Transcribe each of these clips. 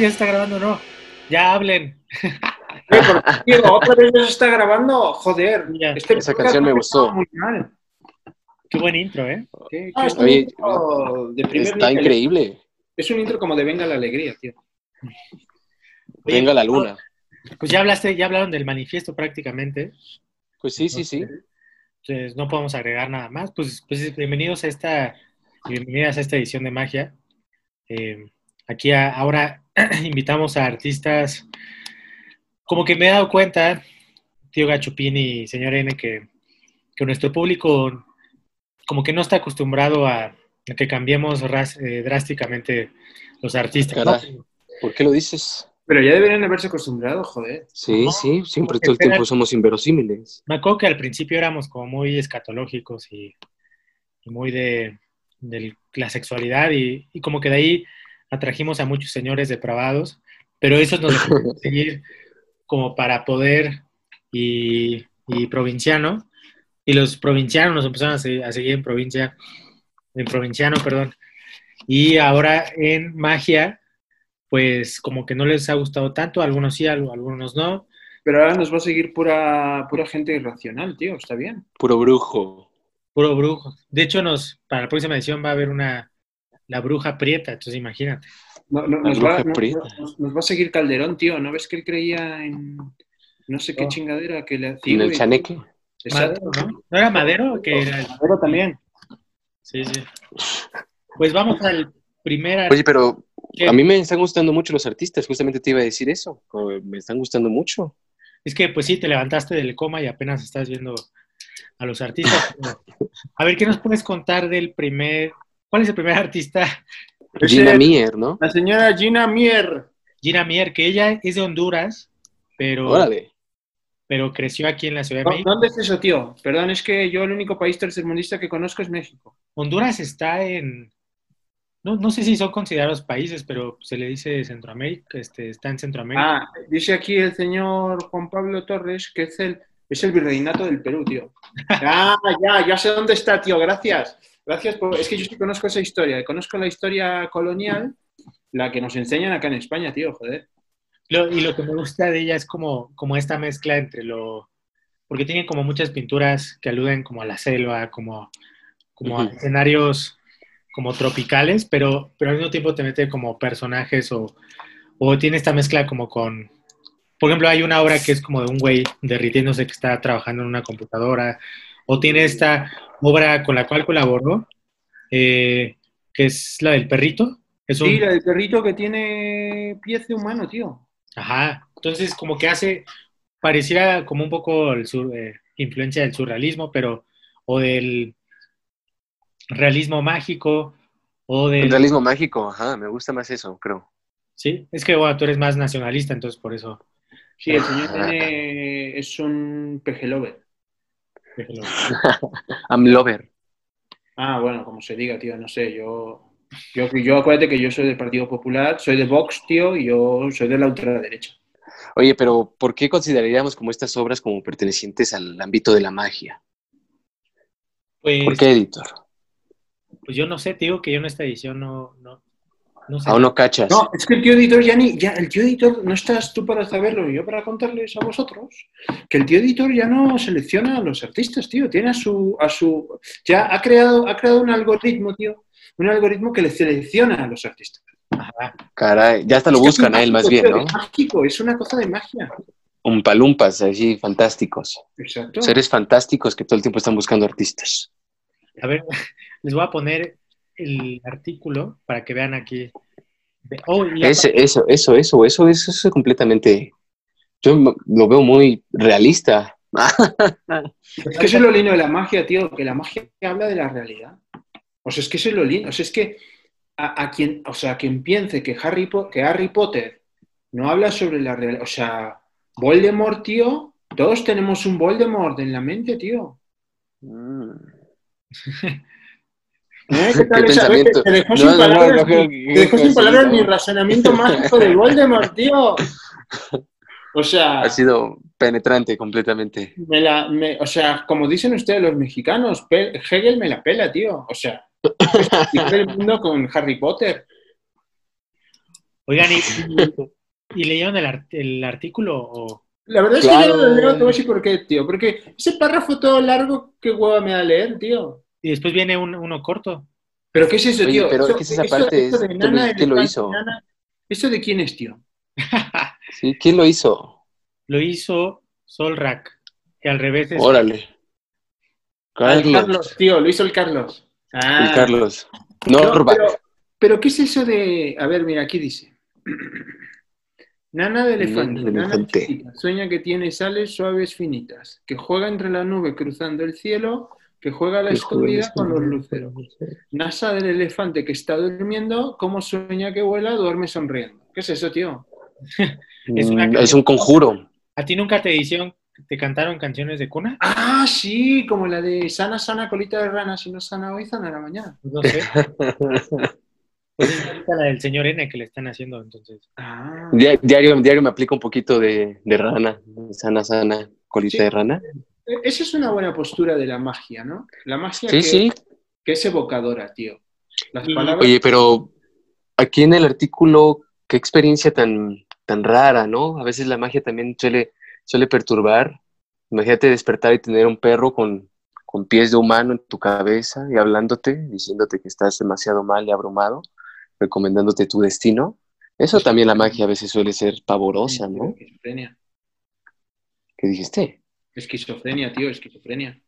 ya se está grabando, no. Ya hablen. Tío, otra vez ya se está grabando. Joder. Ya. Este Esa canción me gustó. Muy mal. Qué buen intro, ¿eh? Qué- Ah, qué- de primer Está nivel. increíble. Es un intro como de Venga la Alegría, tío. Oye, Venga la luna. Pues ya hablaste, ya hablaron del manifiesto prácticamente. Pues sí, sí, sí. Entonces no podemos agregar nada más. Pues, pues bienvenidos a esta, bienvenidas a esta edición de Magia. Eh, aquí a- ahora invitamos a artistas. Como que me he dado cuenta, tío Gachupín y señor N, que, que nuestro público como que no está acostumbrado a, a que cambiemos ras- eh, drásticamente los artistas. ¿Por qué lo dices? Pero ya deberían haberse acostumbrado, joder. Sí, No, sí, siempre todo el tiempo somos inverosímiles. Me acuerdo que al principio éramos como muy escatológicos y, y muy de, de la sexualidad y, y como que de ahí atrajimos a muchos señores depravados, pero esos nos seguir como para poder y, y provinciano, y los provincianos nos empezaron a, se- a seguir en provincia, en provinciano, perdón, y ahora en magia, pues como que no les ha gustado tanto, algunos sí, al- algunos no, Pero ahora nos va a seguir pura, pura gente irracional, tío. Está bien. Puro brujo. Puro brujo. De hecho, nos, para la próxima edición va a haber una, la bruja prieta, entonces imagínate. No, no, La nos, va, bruja no- prieta. nos- va a seguir Calderón, tío. ¿No ves que él creía en no sé qué No. chingadera que le hacía? En el chaneque. Exacto. Madero, ¿no? ¿No era Madero? Que era el- Madero también. Sí, sí. Pues vamos al primer... Oye, pero ¿Qué? a mí me están gustando mucho los artistas. Justamente te iba a decir eso. Me están gustando mucho. Es que pues sí, te levantaste del coma y apenas estás viendo a los artistas. A ver, ¿qué nos puedes contar del primer... ¿Cuál es el primer artista? Gina Mier, ¿no? La señora Gina Mier. Gina Mier, que ella es de Honduras, pero, Órale. pero creció aquí en la Ciudad de ¿Dó- México. ¿Dónde es eso, tío? Perdón, es que yo el único país tercermundista que conozco es México. Honduras está en... No, no sé si son considerados países, pero se le dice Centroamérica, este, está en Centroamérica. Ah, dice aquí el señor Juan Pablo Torres que es el, es el virreinato del Perú, tío. Ah, ya, ya sé dónde está, tío, gracias. Gracias, por- es que yo sí conozco esa historia, conozco la historia colonial, la que nos enseñan acá en España, tío, joder. Lo- y lo que me gusta de ella es como, como esta mezcla entre lo... Porque tiene como muchas pinturas que aluden como a la selva, como, como a escenarios como tropicales, pero, pero al mismo tiempo te mete como personajes o, o tiene esta mezcla como con... Por ejemplo, hay una obra que es como de un güey derritiéndose que está trabajando en una computadora, o tiene esta obra con la cual colaboró, eh, que es la del perrito. Es un, Sí, la del perrito que tiene pies de humano, tío. Ajá, entonces como que hace, pareciera como un poco el sur- eh, influencia del surrealismo, pero, o del realismo mágico, o del... El realismo mágico, ajá, me gusta más eso, creo. Sí, es que bueno, tú eres más nacionalista, entonces por eso... Sí, el señor tiene, es un pejelover. I'm lover. Ah, bueno, como se diga, tío, no sé, yo, yo, yo acuérdate que yo soy del Partido Popular, soy de Vox, tío, y yo soy de la ultraderecha. Oye, pero ¿por qué consideraríamos como estas obras como pertenecientes al ámbito de la magia? Pues, ¿Por qué, editor? pues yo no sé, te digo que yo en esta edición no, no, no sé. Aún no cachas. No, es que el tío editor ya ni, ya, el tío editor, no estás tú para saberlo y yo para contarles a vosotros, que el tío editor ya no selecciona a los artistas, tío, tiene a su, a su, ya ha creado, ha creado un algoritmo, tío, un algoritmo que le selecciona a los artistas. Ajá. Caray, ya hasta lo Es buscan a él más bien, ¿no? Es mágico, es una cosa de magia. Un palumpas, así, fantásticos. Exacto. Seres fantásticos que todo el tiempo están buscando artistas. A ver, les voy a poner el artículo para que vean aquí. Oh, eso, eso, eso, eso, eso, eso es completamente... Yo lo veo muy realista. Es que eso es lo lindo de la magia, tío, que la magia habla de la realidad. O sea, es que eso es lo lindo. O sea, es que a, a quien, o sea, quien piense que Harry, Po- que Harry Potter no habla sobre la realidad, o sea, Voldemort, tío, todos tenemos un Voldemort en la mente, tío. Mm. ¿Eh? ¿Qué tal Qué esa? Te dejó No, sin no, no, palabras, no, mi- no, te dejó sin palabras mi razonamiento mágico de Voldemort, tío. O sea, Ha sido penetrante completamente. me la, me- o sea, como dicen ustedes los mexicanos, Hegel me la pela, tío. O sea, el mundo con Harry Potter. Oigan, ¿y, y- y leyeron el, art- el artículo? O... La verdad es Claro. que yo no lo leo, te voy a decir por qué, tío. Porque ese párrafo todo largo, qué hueva me da leer, tío. Y después viene un- uno corto. ¿Pero qué es eso, Oye, tío? pero Eso- es que esa eso- parte eso es- de ¿quién lo- Nana, quién lo hizo? Nana, ¿Eso de quién es, tío? ¿Sí? ¿Quién lo hizo? Lo hizo Solrak, que al revés es... Órale. El Carlos. Carlos, tío, lo hizo el Carlos. Ah. El Carlos. No, Norback. pero, pero, ¿qué es eso de...? A ver, mira, aquí dice. Nana de elefante, Nana de nana elefante. chiquita, sueña que tiene sales suaves finitas, que juega entre la nube cruzando el cielo, que juega a la escondida con los luceros. Nasa del elefante que está durmiendo, como sueña que vuela, duerme sonriendo. ¿Qué es eso, tío? Es una Mm, es un conjuro. ¿A ti nunca te hicieron, te cantaron canciones de cuna? Ah, sí, como la de sana, sana, colita de rana, si no sana hoy, sana la mañana. No sé. La del señor N que le están haciendo, entonces. Ah, Dia- Diario, diario me aplica un poquito de, de rana. Sana, sana, colita Sí. de rana. E- esa es una buena postura de la magia, ¿no? La magia Sí, que, sí. que es evocadora, tío. Las Y- palabras... Oye, pero aquí en el artículo, qué experiencia tan, tan rara, ¿no? A veces la magia también suele, suele perturbar. Imagínate despertar y tener un perro con, con pies de humano en tu cabeza y hablándote, diciéndote que estás demasiado mal y abrumado, recomendándote tu destino. Eso también la magia a veces suele ser pavorosa, ¿no? ¿Qué dijiste? Esquizofrenia, tío, esquizofrenia.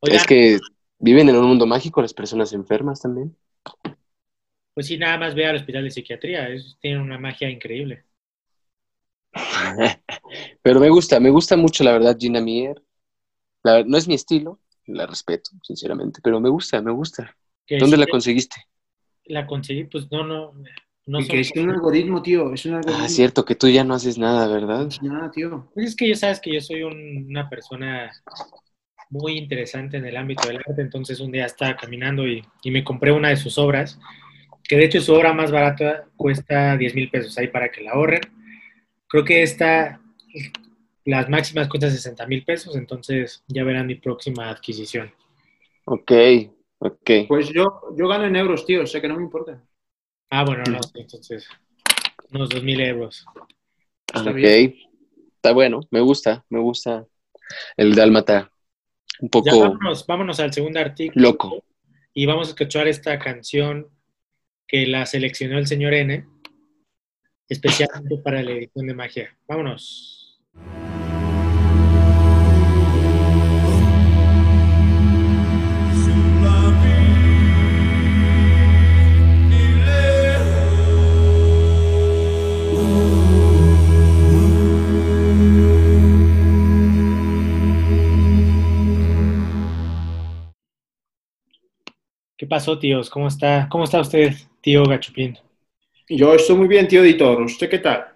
Oigan, Es que viven en un mundo mágico las personas enfermas también. pues sí, nada más ve al hospital de psiquiatría, es, tienen una magia increíble. Pero me gusta, me gusta mucho la verdad Gina Mier. La no es mi estilo, la respeto, sinceramente, pero me gusta, me gusta. ¿Dónde sí la conseguiste? la conseguí? Pues no, no, no Y que es un algoritmo, tío, es un algoritmo. Ah, cierto, que tú ya no haces nada, ¿verdad? Nada, tío. Pues es que ya sabes que yo soy un- una persona muy interesante en el ámbito del arte, entonces un día estaba caminando y, y me compré una de sus obras, que de hecho su obra más barata cuesta 10 mil pesos ahí para que la ahorren. Creo que esta, las máximas cuestan 60 mil pesos, entonces ya verán mi próxima adquisición. Ok, ok. Pues yo, yo gano en euros, tío, o sea que no me importa. Ah, bueno, no, sí, entonces unos 2 mil euros. está ok. bien. Está bueno, me gusta, me gusta el dálmata. Un Ya poco vámonos, vámonos al segundo artículo. loco. y vamos a escuchar esta canción que la seleccionó el señor N, especialmente para la edición de magia. Vámonos. ¿Qué pasó, tíos? ¿Cómo está? ¿Cómo está usted, tío Gachupín? Yo estoy muy bien, tío editor. ¿Usted qué tal?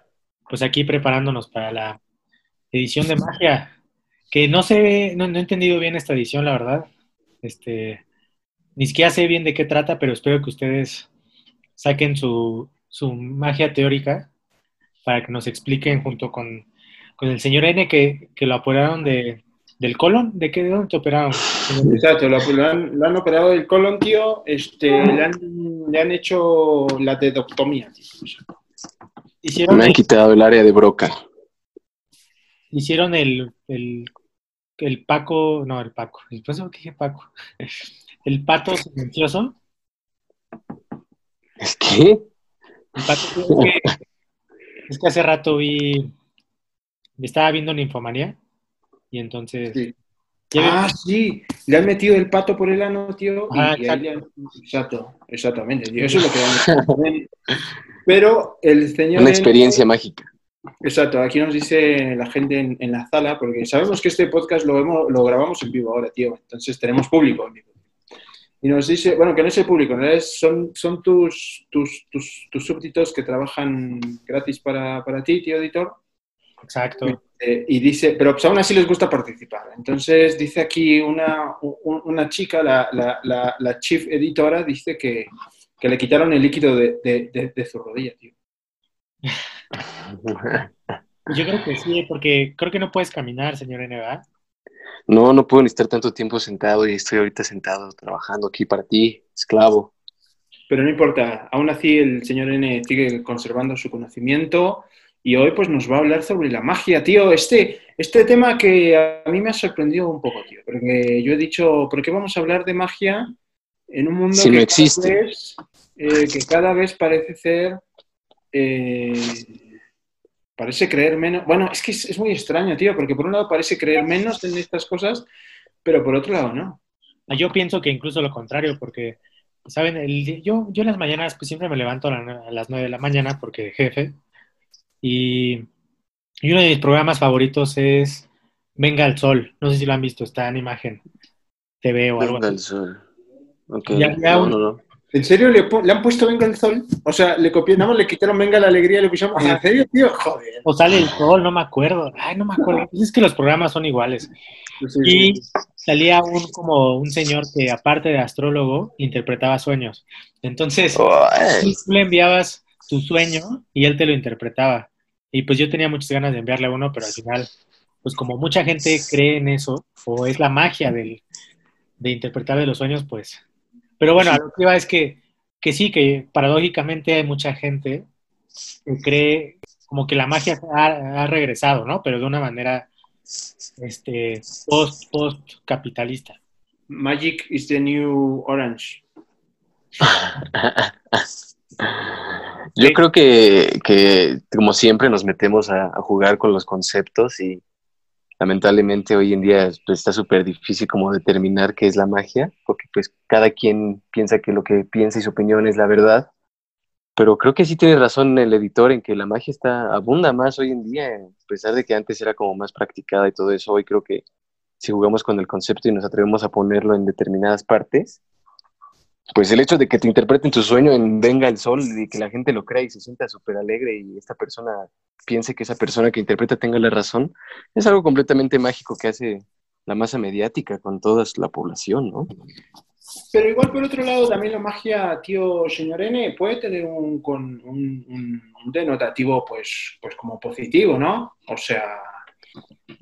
Pues aquí preparándonos para la edición de magia, que no sé, no, no he entendido bien esta edición, la verdad. Este, ni siquiera sé bien de qué trata, pero espero que ustedes saquen su, su magia teórica para que nos expliquen junto con, con el señor N que, que lo operaron de, del colon. ¿De qué? ¿De dónde te operaron? Exacto, lo, lo han, lo han operado del colon, tío. Este, le, han, le han hecho la dedoctomía, tío. Hicieron, Me han quitado el área de broca. hicieron el, el, el Paco, no, el Paco, el pues, ¿qué dije Paco? El pato silencioso. ¿Es que? El pato, es, que, es que hace rato vi, estaba viendo Ninfomanía y entonces... Sí. Ah, sí, le han metido el pato por el ano, tío. y- Ah, y ahí le han- exacto, exactamente, tío. Eso es lo que han hecho. Pero el señor. Una experiencia mágica. Exacto, aquí nos dice la gente en, en la sala, porque sabemos que este podcast lo, vemos, lo grabamos en vivo ahora, tío. Entonces tenemos público en vivo. Y nos dice, bueno, que no es el público, en realidad son, son tus, tus, tus, tus súbditos que trabajan gratis para, para ti, tío editor. Exacto. Eh, y dice, pero pues aún así les gusta participar. Entonces dice aquí una, un- una chica, la, la, la, la chief editora, dice que, que le quitaron el líquido de, de, de- de su rodilla, tío. Yo creo que sí, porque creo que no puedes caminar, señor N, ¿verdad? No, no puedo ni estar tanto tiempo sentado y estoy ahorita sentado trabajando aquí para ti, esclavo. pero no importa. Aún así, el señor N sigue conservando su conocimiento y hoy pues nos va a hablar sobre la magia, tío. Este, este tema que a mí me ha sorprendido un poco, tío, porque yo he dicho, ¿por qué vamos a hablar de magia en un mundo Si que, no cada existe. vez, eh, que cada vez parece ser... eh, parece creer menos... Bueno, es que es, es muy extraño, tío, porque por un lado parece creer menos en estas cosas, pero por otro lado no. Ah, Yo pienso que incluso lo contrario, porque, ¿saben? El, yo, yo en las mañanas pues siempre me levanto a, la- a las 9 de la mañana porque jefe. Y, y uno de mis programas favoritos es Venga el Sol. No sé si lo han visto, está en imagen TV o algo Venga así. el sol. Ok, Ya- ya no, un- no, no. ¿En serio le, han puesto Venga el Sol? O sea, le copiaron, nada más le quitaron Venga la Alegría y le pusieron... ¿En serio, tío? Joder. O sale el sol, no me acuerdo. Ay, no me acuerdo. Es que los programas son iguales. Sí, Y sí. salía un como un señor que aparte de astrólogo interpretaba sueños. Entonces, Ay, tú le enviabas tu sueño y él te lo interpretaba. Y pues yo tenía muchas ganas de enviarle uno, pero al final, pues como mucha gente cree en eso, o es la magia del, de interpretar de los sueños, pues... Pero bueno, a lo que iba es que, que sí, que paradójicamente hay mucha gente que cree como que la magia ha, ha regresado, ¿no? Pero de una manera este, post, post capitalista. Magic is the new orange. Yo creo que, que, como siempre, nos metemos a, a jugar con los conceptos y lamentablemente hoy en día pues, está súper difícil como determinar qué es la magia, porque pues cada quien piensa que lo que piensa y su opinión es la verdad. Pero creo que sí tiene razón el editor en que la magia está abunda más hoy en día, a pesar de que antes era como más practicada y todo eso. Hoy creo que si jugamos con el concepto y nos atrevemos a ponerlo en determinadas partes, pues el hecho de que te interpreten tu sueño en Venga el Sol y que la gente lo crea y se sienta súper alegre y esta persona piense que esa persona que interpreta tenga la razón, es algo completamente mágico que hace la masa mediática con toda la población, ¿no? Pero igual por otro lado también la magia, tío señor N, puede tener un, con, un denotativo pues, pues como positivo, ¿no? O sea,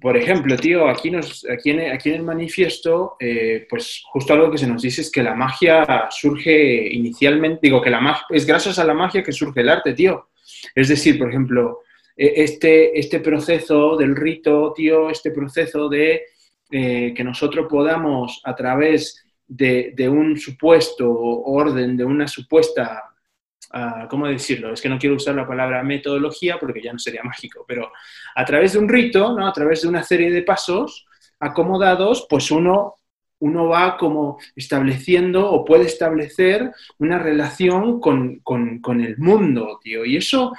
por ejemplo, tío, aquí, nos, aquí, en, aquí en el manifiesto, eh, pues justo algo que se nos dice es que la magia surge inicialmente, digo que la magia, es gracias a la magia que surge el arte, tío. Es decir, por ejemplo, eh, este, este proceso del rito, tío, este proceso de eh, que nosotros podamos a través de un supuesto orden, de una supuesta, ah, ¿cómo decirlo? Es que no quiero usar la palabra metodología porque ya no sería mágico, pero a través de un rito, ¿no? a través de una serie de pasos acomodados, pues uno, uno va como estableciendo o puede establecer una relación con, con- el mundo, tío. Y eso,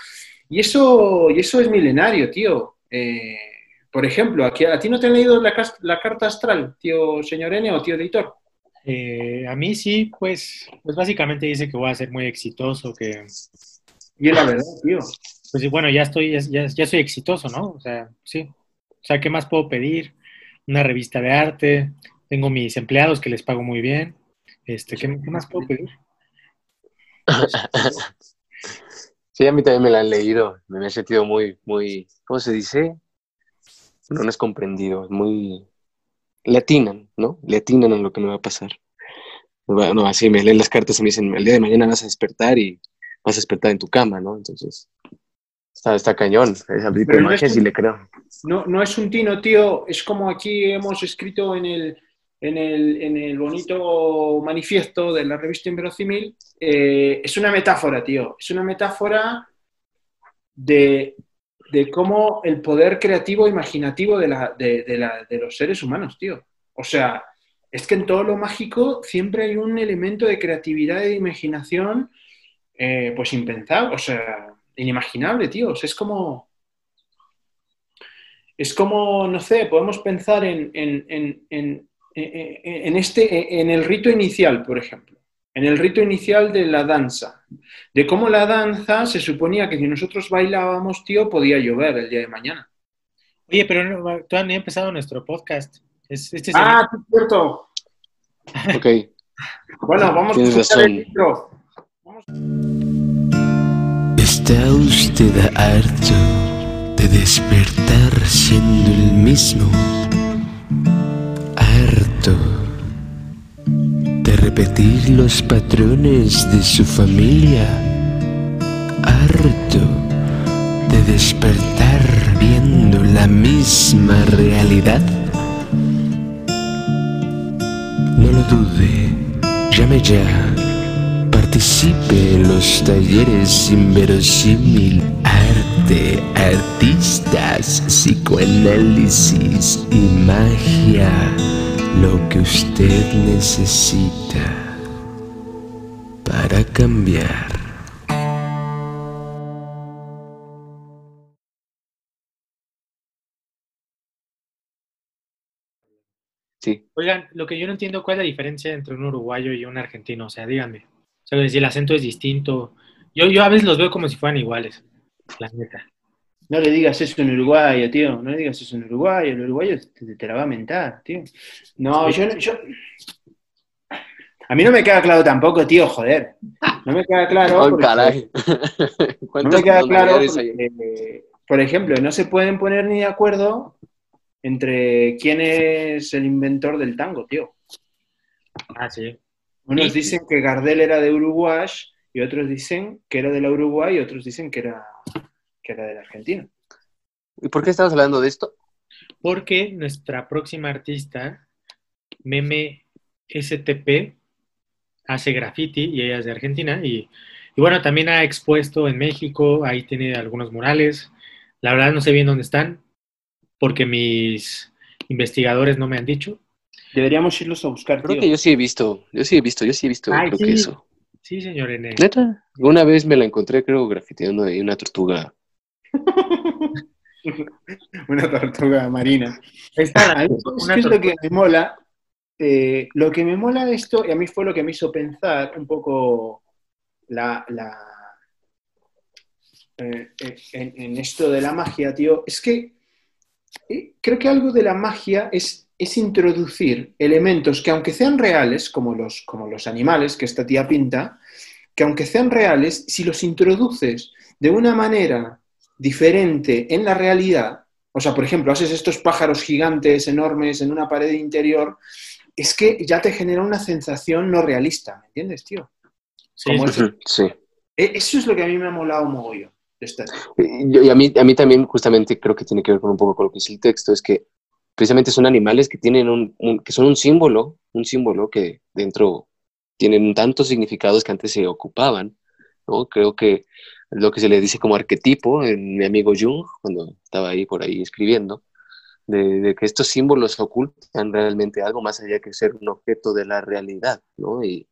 y eso, y eso es milenario, tío. Eh, por ejemplo, aquí, ¿a ti no te han leído la, la carta astral, tío señor N o tío editor? Eh, a mí sí, pues, pues básicamente dice que voy a ser muy exitoso, que Y es la verdad, tío. pues bueno, ya estoy, ya, ya, ya soy exitoso, ¿no? O sea, sí. O sea, ¿qué más puedo pedir? Una revista de arte, tengo mis empleados que les pago muy bien. Este, ¿qué, qué más puedo pedir? Sí, a mí también me la han leído, me he sentido muy, muy, ¿cómo se dice? No, no es comprendido, muy... Le atinan, ¿no? Le atinan a lo que me va a pasar. Bueno, así me leen las cartas y me dicen, el día de mañana vas a despertar y vas a despertar en tu cama, ¿no? Entonces, está, está cañón, esa Pero no magia es sí un- le creo. No, no es un tino, tío. Es como aquí hemos escrito en el, en el, en el bonito manifiesto de la revista Inverosímil. eh, es una metáfora, tío. Es una metáfora de, de cómo el poder creativo, imaginativo de, la, de, la- de los seres humanos, tío. O sea, es que en todo lo mágico siempre hay un elemento de creatividad y de imaginación, eh, pues impensable, o sea, inimaginable, tío. O es como es como, no sé, podemos pensar en, en, en, en, en- en este, en el rito inicial, por ejemplo, en el rito inicial de la danza, de cómo la danza se suponía que si nosotros bailábamos, tío, podía llover el día de mañana. Oye, pero no, todavía no he empezado nuestro podcast. Es, este es el- Ah, sí, es cierto. Ok, Bueno, vamos Tienes a escuchar el intro. ¿Está usted harto de despertar siendo el mismo? Harto de repetir los patrones de su familia, harto de despertar viendo la misma realidad. No lo dude, llame ya, participe en los talleres inverosímil, arte, artistas, psicoanálisis y magia, lo que usted necesita para cambiar. Sí. Oigan, lo que yo no entiendo, ¿cuál es la diferencia entre un uruguayo y un argentino? O sea, díganme. O sea, si el acento es distinto. Yo, yo a veces los veo como si fueran iguales, la neta. No le digas eso en uruguayo, tío. No le digas eso en uruguayo. El uruguayo te, te la va a mentar, tío. No, yo, no- yo. A mí no me queda claro tampoco, tío, joder. No me queda claro. Porque- caray. No ¿Cuántas me queda claro, porque, por ejemplo, no se pueden poner ni de acuerdo entre quién es el inventor del tango, tío. Ah, sí. Unos Sí. dicen que Gardel era de Uruguay y otros dicen que era de la Uruguay y otros dicen que era, que era de la Argentina. ¿Y por qué estamos hablando de esto? Porque nuestra próxima artista, Meme STP, hace graffiti y ella es de Argentina. Y, y bueno, también ha expuesto en México, ahí tiene algunos murales. La verdad no sé bien dónde están, porque mis investigadores no me han dicho. Deberíamos irlos a buscar, Creo tío. que yo sí he visto, yo sí he visto, yo sí he visto, Ay, creo sí. que eso. Sí, señor N. Neta, una vez me la encontré, creo, grafiteando ahí una tortuga. Una tortuga marina. Está A la- mí, ¿sabes una qué es lo que me mola? Eh, lo que me mola de esto, y a mí fue lo que me hizo pensar un poco la, la- eh, eh, en, en esto de la magia, tío, es que creo que algo de la magia es, es introducir elementos que aunque sean reales, como los, como los animales que esta tía pinta, que aunque sean reales, si los introduces de una manera diferente en la realidad, o sea, por ejemplo, haces estos pájaros gigantes, enormes, en una pared interior, es que ya te genera una sensación no realista, ¿me entiendes, tío? Sí, como sí. es- Ujú, Sí. E- Eso es lo que a mí me ha molado mogollón y a, mí, a mí también justamente creo que tiene que ver con un poco con lo que es el texto, es que precisamente son animales que tienen un, un- que son un símbolo, un símbolo que dentro tienen tantos significados que antes se ocupaban, ¿no? Creo que lo que se le dice como arquetipo, en mi amigo Jung, cuando estaba ahí por ahí escribiendo, de, que estos símbolos ocultan realmente algo más allá que ser un objeto de la realidad, ¿no? Y,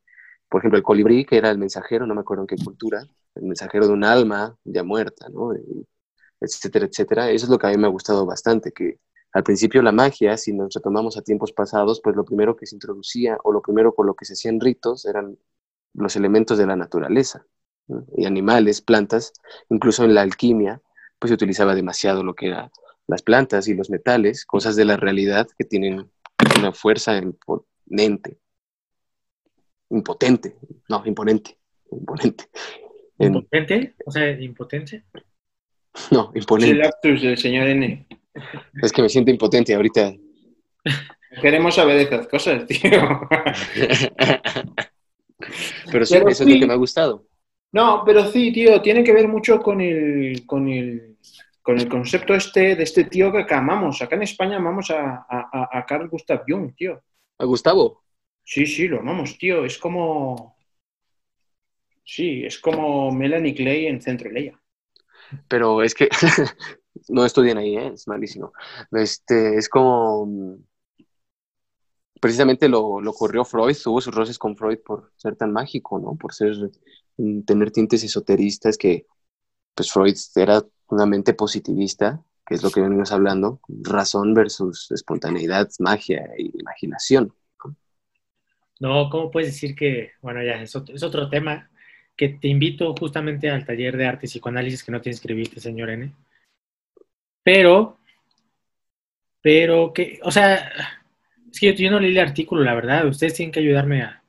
por ejemplo, el colibrí, que era el mensajero, no me acuerdo en qué cultura, el mensajero de un alma ya muerta, ¿no? Y etcétera, etcétera. Eso es lo que a mí me ha gustado bastante, que al principio la magia, si nos retomamos a tiempos pasados, pues lo primero que se introducía o lo primero con lo que se hacían ritos eran los elementos de la naturaleza, ¿no? y animales, plantas, incluso en la alquimia, pues se utilizaba demasiado lo que eran las plantas y los metales, cosas de la realidad que tienen una fuerza imponente, impotente, no, imponente, imponente. En- ¿Impotente? O sea, ¿impotente? no, Es el imponente. lapsus del señor N. Es que me siento impotente ahorita. Queremos saber de estas cosas, tío. Pero sí, Pero eso es lo que me ha gustado. No, pero sí, tío, tiene que ver mucho con el, con el, con el concepto este de este tío que acá amamos. Acá en España amamos a, a, a- Carl Gustav Jung, tío. ¿A Gustavo? Sí, sí, lo amamos, tío. Es como. Sí, es como Melanie Clay en Centro Leia. Pero es que no estudien ahí, ¿eh? es malísimo. Este, es como mm, precisamente lo, lo ocurrió Freud, tuvo sus roces con Freud por ser tan mágico, ¿no? Por ser tener tintes esoteristas que pues Freud era una mente positivista, que es lo que venimos hablando, razón versus espontaneidad, magia e imaginación. No, ¿cómo puedes decir que, bueno, ya es otro, es otro tema, que te invito justamente al taller de arte y psicoanálisis que no te inscribiste, señor N. Pero, pero que, o sea, es que yo no leí el artículo, la verdad, ustedes tienen que ayudarme a...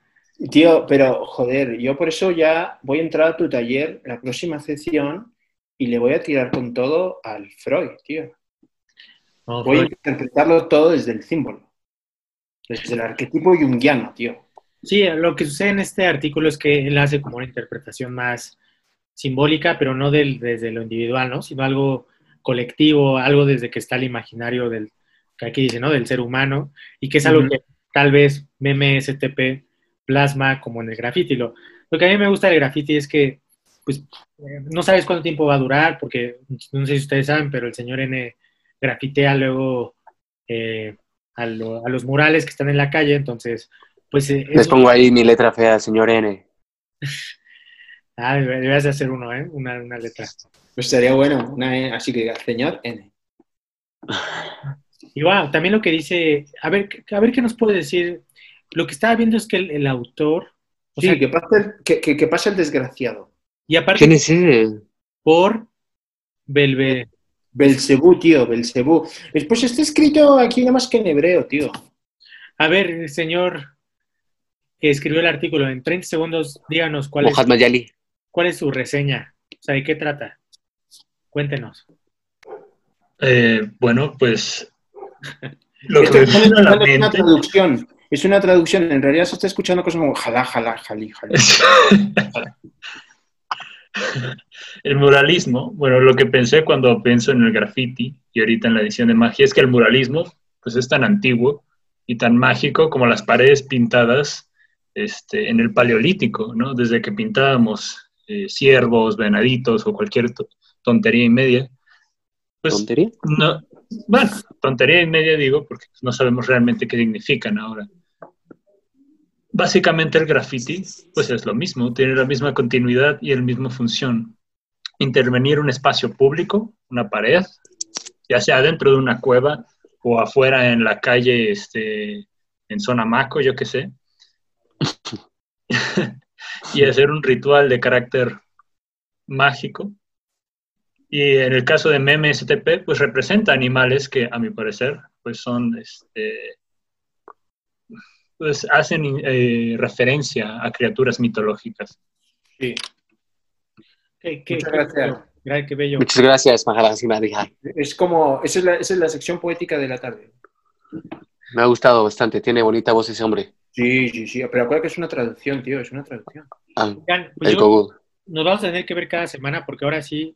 Tío, pero joder, yo por eso ya voy a entrar a tu taller la próxima sesión y le voy a tirar con todo al Freud, tío. No, Voy a interpretarlo todo desde el símbolo. Desde el arquetipo junguiano, tío. Sí, lo que sucede en este artículo es que él hace como una interpretación más simbólica, pero no del, desde lo individual, ¿no? Sino algo colectivo, algo desde que está el imaginario del, que aquí dice, ¿no? Del ser humano, y que es algo que tal vez meme STP plasma como en el graffiti. Lo, lo que a mí me gusta del graffiti es que, pues, eh, no sabes cuánto tiempo va a durar, porque no sé si ustedes saben, pero el señor N grafitea luego eh, a, lo- a los murales que están en la calle, entonces, pues... eh, Les es- pongo ahí mi letra fea, señor N. Ah, debe- deberías de hacer uno, ¿eh? Una, una letra. Pues estaría bueno. Una, así que diga, señor N. Y wow, también lo que dice, a ver, a ver qué nos puede decir. Lo que estaba viendo es que el, el autor, o Sí, sea, que pasa el, que, que- que pasa el desgraciado. y aparte ¿Quién es él? por Belve, Belcebú, tío, Belcebú. Pues está escrito aquí nada más que en hebreo, tío. a ver, el señor que escribió el artículo, en 30 segundos, díganos cuál es, cuál es su reseña, o sea, ¿de qué trata? Cuéntenos. Eh, bueno, pues lo que me es viene a la una mente traducción. Es una traducción. En realidad se está escuchando cosas como jalá, jalá, jalí, jalí. el muralismo, bueno, lo que pensé cuando pienso en el graffiti y ahorita en la edición de magia es que el muralismo pues es tan antiguo y tan mágico como las paredes pintadas este, en el paleolítico, ¿no? Desde que pintábamos eh, ciervos, venaditos o cualquier to- tontería y media. Pues ¿Tontería? no, bueno, tontería y media digo porque no sabemos realmente qué significan ahora. Básicamente el graffiti, pues es lo mismo, tiene la misma continuidad y el mismo función. Intervenir un espacio público, una pared, ya sea dentro de una cueva o afuera en la calle, este, en zona maco, yo qué sé, y hacer un ritual de carácter mágico. Y en el caso de Meme STP, pues representa animales que, a mi parecer, pues son, este, pues hacen eh, referencia a criaturas mitológicas. Sí. Qué, qué- Muchas qué gracias. qué bello. Muchas gracias, Maharaj. Es como, esa es, la, esa es la sección poética de la tarde. Me ha gustado bastante. Tiene bonita voz ese hombre. Sí, sí, sí. Pero acuérdate que es una traducción, tío. Es una traducción. Ah, Oigan, pues el yo- nos vamos a tener que ver cada semana porque ahora sí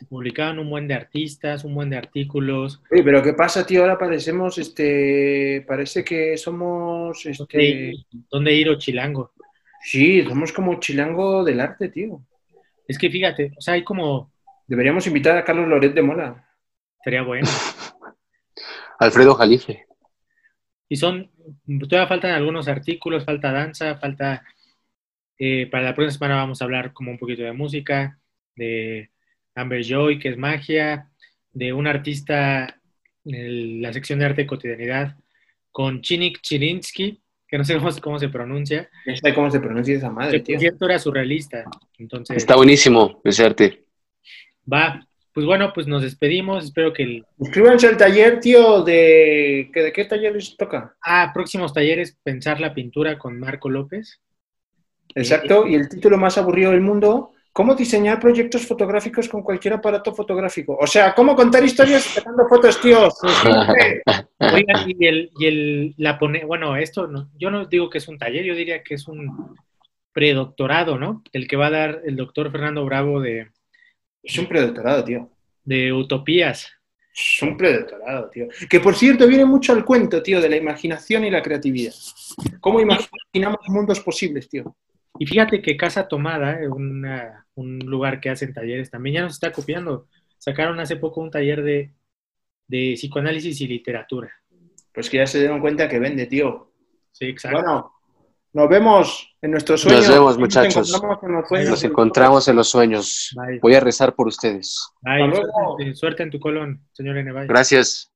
se publicaban un buen de artistas, un buen de artículos. Oye, pero ¿qué pasa, tío? Ahora parecemos, este, parece que somos, ¿Dónde este, ir, dónde ir o chilango? sí, somos como chilango del arte, tío. Es que fíjate, o sea, hay como, Deberíamos invitar a Carlos Loret de Mola. estaría bueno. Alfredo Jalife. Y son, todavía faltan algunos artículos, falta danza, falta, eh, para la próxima semana vamos a hablar como un poquito de música, de Amber Joy, que es magia, de un artista en la sección de arte y cotidianidad, con Chinik Chirinsky, que no sé cómo, cómo se pronuncia, No sé cómo se pronuncia esa que madre, por tío. cierto era surrealista. Entonces, Está buenísimo ese arte. va, pues bueno, pues nos despedimos, espero que el, Suscríbanse al taller, tío, de... ¿que ¿De qué taller les toca? ah, próximos talleres, pensar la pintura con Marco López. Exacto, y el título más aburrido del mundo, ¿cómo diseñar proyectos fotográficos con cualquier aparato fotográfico? O sea, ¿cómo contar historias sacando fotos, tío? Oigan, y el, y el la pone, bueno, esto no, yo no digo que es un taller, yo diría que es un predoctorado, ¿no? El que va a dar el doctor Fernando Bravo de, Es un predoctorado, tío. de Utopías. Es un predoctorado, tío. Que por cierto, viene mucho al cuento, tío, de la imaginación y la creatividad. ¿Cómo imaginamos mundos posibles, tío? Y fíjate que Casa Tomada, eh, una- un lugar que hacen talleres, también ya nos está copiando. Sacaron hace poco un taller de, de psicoanálisis y literatura. Pues que ya se dieron cuenta que vende, tío. Sí, exacto. Bueno, nos vemos en nuestros sueños. Nos vemos, muchachos. Nos encontramos en los sueños. Nos encontramos en los sueños. Bye. Voy a rezar por ustedes. Bye. Hasta luego. Suerte, suerte en tu colon, señor N. Bye. Gracias.